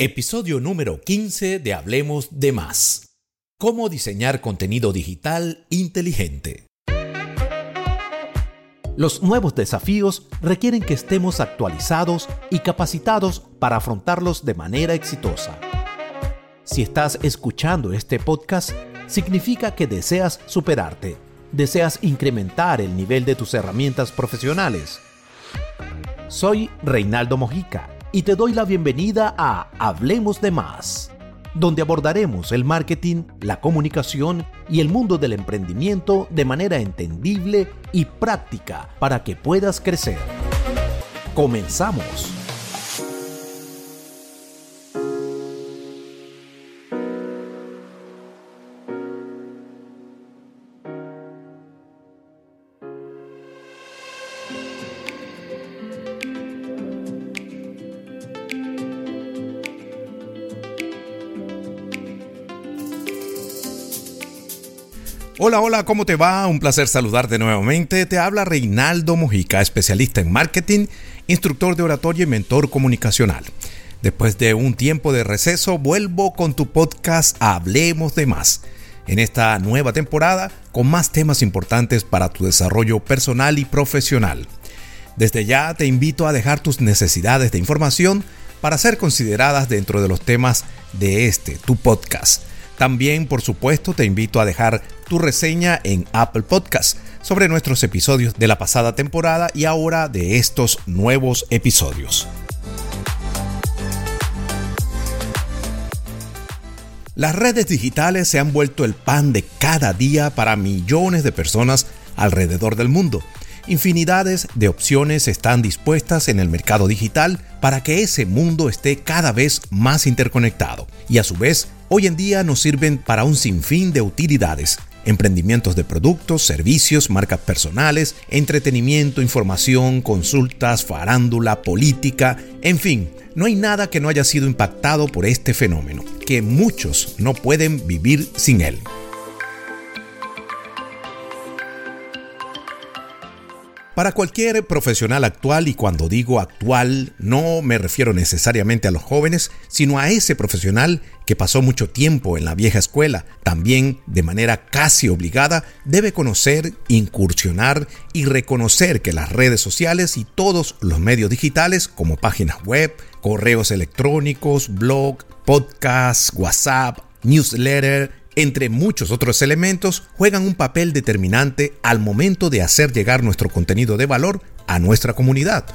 Episodio número 15 de Hablemos de Más. Cómo diseñar contenido digital inteligente. Los nuevos desafíos requieren que estemos actualizados y capacitados para afrontarlos de manera exitosa. Si estás escuchando este podcast, significa que deseas superarte, deseas incrementar el nivel de tus herramientas profesionales. Soy Reinaldo Mojica y te doy la bienvenida a Hablemos de Más, donde abordaremos el marketing, la comunicación y el mundo del emprendimiento de manera entendible y práctica para que puedas crecer. Comenzamos. Hola, hola, ¿cómo te va? Un placer saludarte nuevamente. Te habla Reinaldo Mojica, especialista en marketing, instructor de oratoria y mentor comunicacional. Después de un tiempo de receso, vuelvo con tu podcast Hablemos de más. En esta nueva temporada, con más temas importantes para tu desarrollo personal y profesional. Desde ya te invito a dejar tus necesidades de información para ser consideradas dentro de los temas de este, tu podcast. También, por supuesto, te invito a dejar tu reseña en Apple Podcast sobre nuestros episodios de la pasada temporada y ahora de estos nuevos episodios. Las redes digitales se han vuelto el pan de cada día para millones de personas alrededor del mundo. Infinidades de opciones están dispuestas en el mercado digital para que ese mundo esté cada vez más interconectado y a su vez hoy en día nos sirven para un sinfín de utilidades, emprendimientos de productos, servicios, marcas personales, entretenimiento, información, consultas, farándula, política, en fin, no hay nada que no haya sido impactado por este fenómeno, que muchos no pueden vivir sin él. Para cualquier profesional actual, y cuando digo actual no me refiero necesariamente a los jóvenes, sino a ese profesional que pasó mucho tiempo en la vieja escuela, también de manera casi obligada, debe conocer, incursionar y reconocer que las redes sociales y todos los medios digitales como páginas web, correos electrónicos, blog, podcast, WhatsApp, newsletter, entre muchos otros elementos, juegan un papel determinante al momento de hacer llegar nuestro contenido de valor a nuestra comunidad.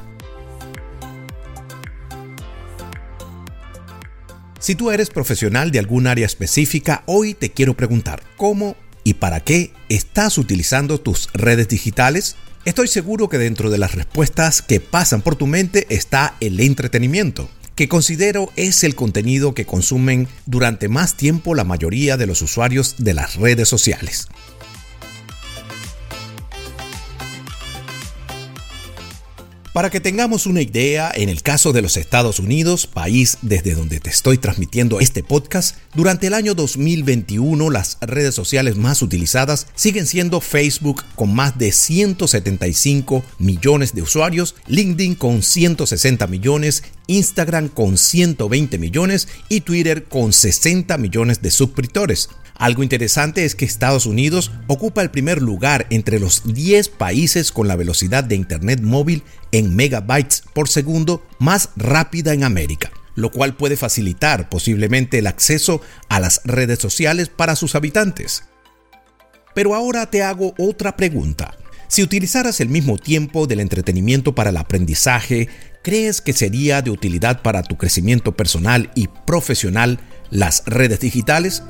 Si tú eres profesional de algún área específica, hoy te quiero preguntar, ¿cómo y para qué estás utilizando tus redes digitales? Estoy seguro que dentro de las respuestas que pasan por tu mente está el entretenimiento que considero es el contenido que consumen durante más tiempo la mayoría de los usuarios de las redes sociales. Para que tengamos una idea, en el caso de los Estados Unidos, país desde donde te estoy transmitiendo este podcast, durante el año 2021 las redes sociales más utilizadas siguen siendo Facebook con más de 175 millones de usuarios, LinkedIn con 160 millones, Instagram con 120 millones y Twitter con 60 millones de suscriptores. Algo interesante es que Estados Unidos ocupa el primer lugar entre los 10 países con la velocidad de Internet móvil en megabytes por segundo más rápida en América, lo cual puede facilitar posiblemente el acceso a las redes sociales para sus habitantes. Pero ahora te hago otra pregunta. Si utilizaras el mismo tiempo del entretenimiento para el aprendizaje, ¿crees que sería de utilidad para tu crecimiento personal y profesional las redes digitales?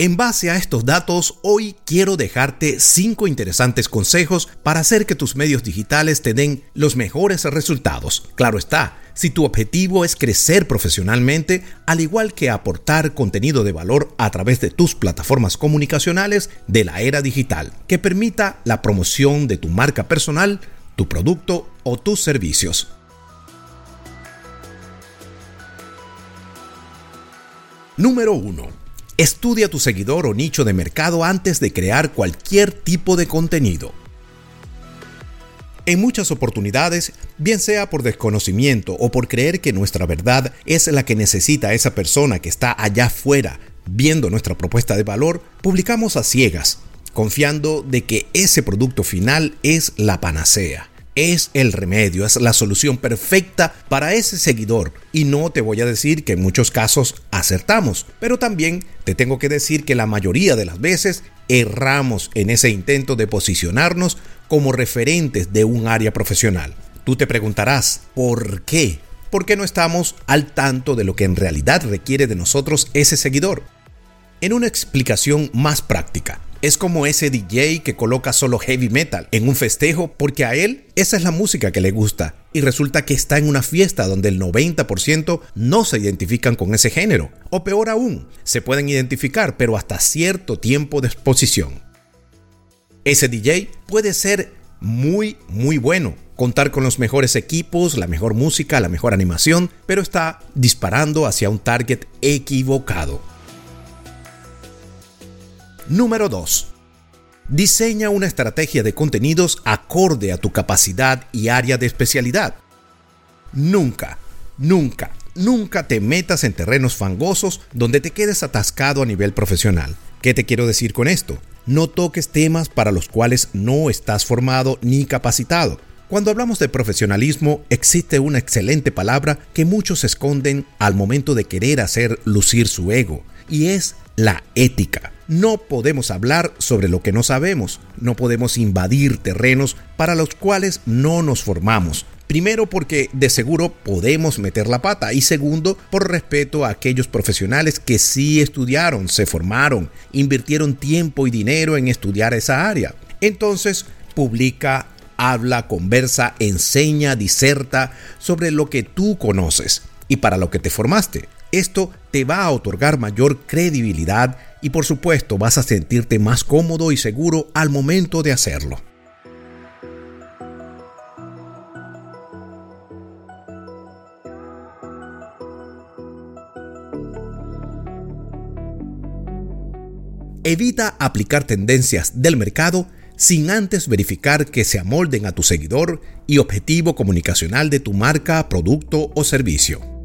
En base a estos datos, hoy quiero dejarte 5 interesantes consejos para hacer que tus medios digitales te den los mejores resultados. Claro está, si tu objetivo es crecer profesionalmente, al igual que aportar contenido de valor a través de tus plataformas comunicacionales de la era digital, que permita la promoción de tu marca personal, tu producto o tus servicios. Número 1 Estudia tu seguidor o nicho de mercado antes de crear cualquier tipo de contenido. En muchas oportunidades, bien sea por desconocimiento o por creer que nuestra verdad es la que necesita esa persona que está allá afuera viendo nuestra propuesta de valor, publicamos a ciegas, confiando de que ese producto final es la panacea es el remedio, es la solución perfecta para ese seguidor. Y no te voy a decir que en muchos casos acertamos, pero también te tengo que decir que la mayoría de las veces erramos en ese intento de posicionarnos como referentes de un área profesional. Tú te preguntarás, ¿por qué? ¿Por qué no estamos al tanto de lo que en realidad requiere de nosotros ese seguidor? En una explicación más práctica, es como ese DJ que coloca solo heavy metal en un festejo porque a él esa es la música que le gusta y resulta que está en una fiesta donde el 90% no se identifican con ese género. O peor aún, se pueden identificar pero hasta cierto tiempo de exposición. Ese DJ puede ser muy, muy bueno, contar con los mejores equipos, la mejor música, la mejor animación, pero está disparando hacia un target equivocado. Número 2. Diseña una estrategia de contenidos acorde a tu capacidad y área de especialidad. Nunca, nunca, nunca te metas en terrenos fangosos donde te quedes atascado a nivel profesional. ¿Qué te quiero decir con esto? No toques temas para los cuales no estás formado ni capacitado. Cuando hablamos de profesionalismo, existe una excelente palabra que muchos esconden al momento de querer hacer lucir su ego, y es la ética. No podemos hablar sobre lo que no sabemos, no podemos invadir terrenos para los cuales no nos formamos. Primero porque de seguro podemos meter la pata y segundo por respeto a aquellos profesionales que sí estudiaron, se formaron, invirtieron tiempo y dinero en estudiar esa área. Entonces, publica, habla, conversa, enseña, diserta sobre lo que tú conoces y para lo que te formaste. Esto te va a otorgar mayor credibilidad y por supuesto vas a sentirte más cómodo y seguro al momento de hacerlo. Evita aplicar tendencias del mercado sin antes verificar que se amolden a tu seguidor y objetivo comunicacional de tu marca, producto o servicio.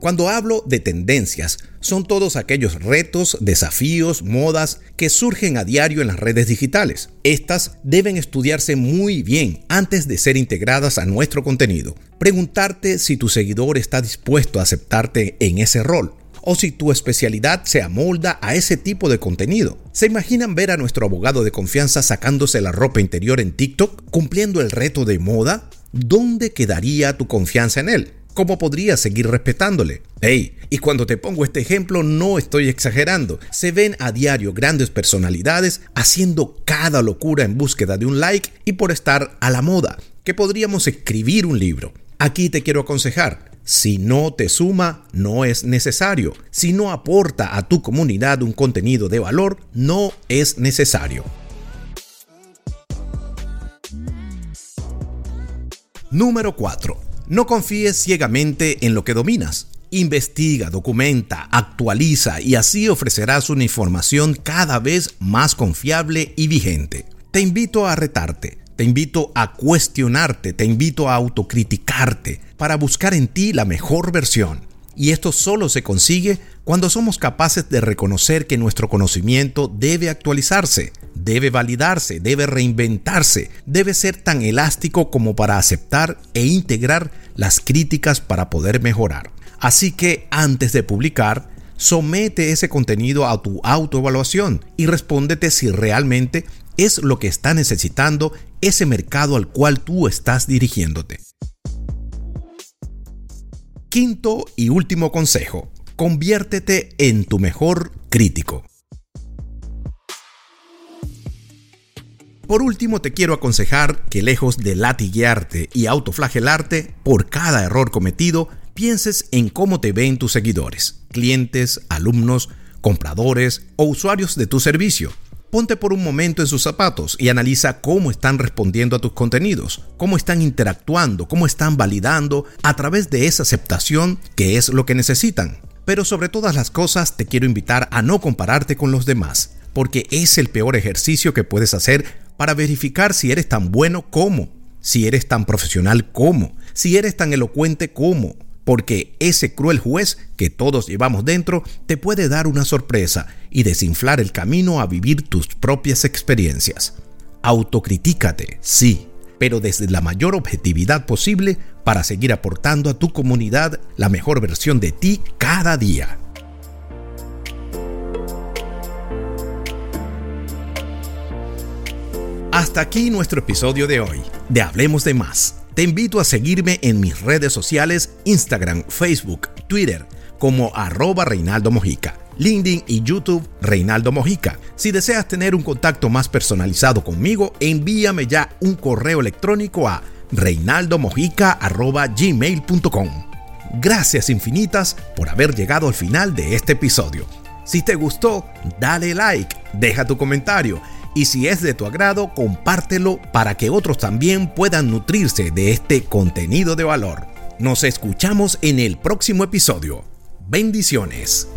Cuando hablo de tendencias, son todos aquellos retos, desafíos, modas que surgen a diario en las redes digitales. Estas deben estudiarse muy bien antes de ser integradas a nuestro contenido. Preguntarte si tu seguidor está dispuesto a aceptarte en ese rol o si tu especialidad se amolda a ese tipo de contenido. ¿Se imaginan ver a nuestro abogado de confianza sacándose la ropa interior en TikTok, cumpliendo el reto de moda? ¿Dónde quedaría tu confianza en él? ¿Cómo podría seguir respetándole? Hey, y cuando te pongo este ejemplo no estoy exagerando. Se ven a diario grandes personalidades haciendo cada locura en búsqueda de un like y por estar a la moda, que podríamos escribir un libro. Aquí te quiero aconsejar, si no te suma, no es necesario. Si no aporta a tu comunidad un contenido de valor, no es necesario. Número 4 no confíes ciegamente en lo que dominas. Investiga, documenta, actualiza y así ofrecerás una información cada vez más confiable y vigente. Te invito a retarte, te invito a cuestionarte, te invito a autocriticarte para buscar en ti la mejor versión. Y esto solo se consigue cuando somos capaces de reconocer que nuestro conocimiento debe actualizarse, debe validarse, debe reinventarse, debe ser tan elástico como para aceptar e integrar las críticas para poder mejorar. Así que antes de publicar, somete ese contenido a tu autoevaluación y respóndete si realmente es lo que está necesitando ese mercado al cual tú estás dirigiéndote. Quinto y último consejo, conviértete en tu mejor crítico. Por último, te quiero aconsejar que lejos de latiguearte y autoflagelarte por cada error cometido, pienses en cómo te ven tus seguidores, clientes, alumnos, compradores o usuarios de tu servicio. Ponte por un momento en sus zapatos y analiza cómo están respondiendo a tus contenidos, cómo están interactuando, cómo están validando a través de esa aceptación que es lo que necesitan. Pero sobre todas las cosas te quiero invitar a no compararte con los demás, porque es el peor ejercicio que puedes hacer para verificar si eres tan bueno como, si eres tan profesional como, si eres tan elocuente como, porque ese cruel juez que todos llevamos dentro te puede dar una sorpresa y desinflar el camino a vivir tus propias experiencias. Autocritícate, sí, pero desde la mayor objetividad posible para seguir aportando a tu comunidad la mejor versión de ti cada día. Hasta aquí nuestro episodio de hoy, de Hablemos de Más. Te invito a seguirme en mis redes sociales, Instagram, Facebook, Twitter, como arroba Reinaldo Mojica, LinkedIn y YouTube Reinaldo Mojica. Si deseas tener un contacto más personalizado conmigo, envíame ya un correo electrónico a reinaldomojica.gmail.com. Gracias infinitas por haber llegado al final de este episodio. Si te gustó, dale like, deja tu comentario y si es de tu agrado, compártelo para que otros también puedan nutrirse de este contenido de valor. Nos escuchamos en el próximo episodio. Bendiciones.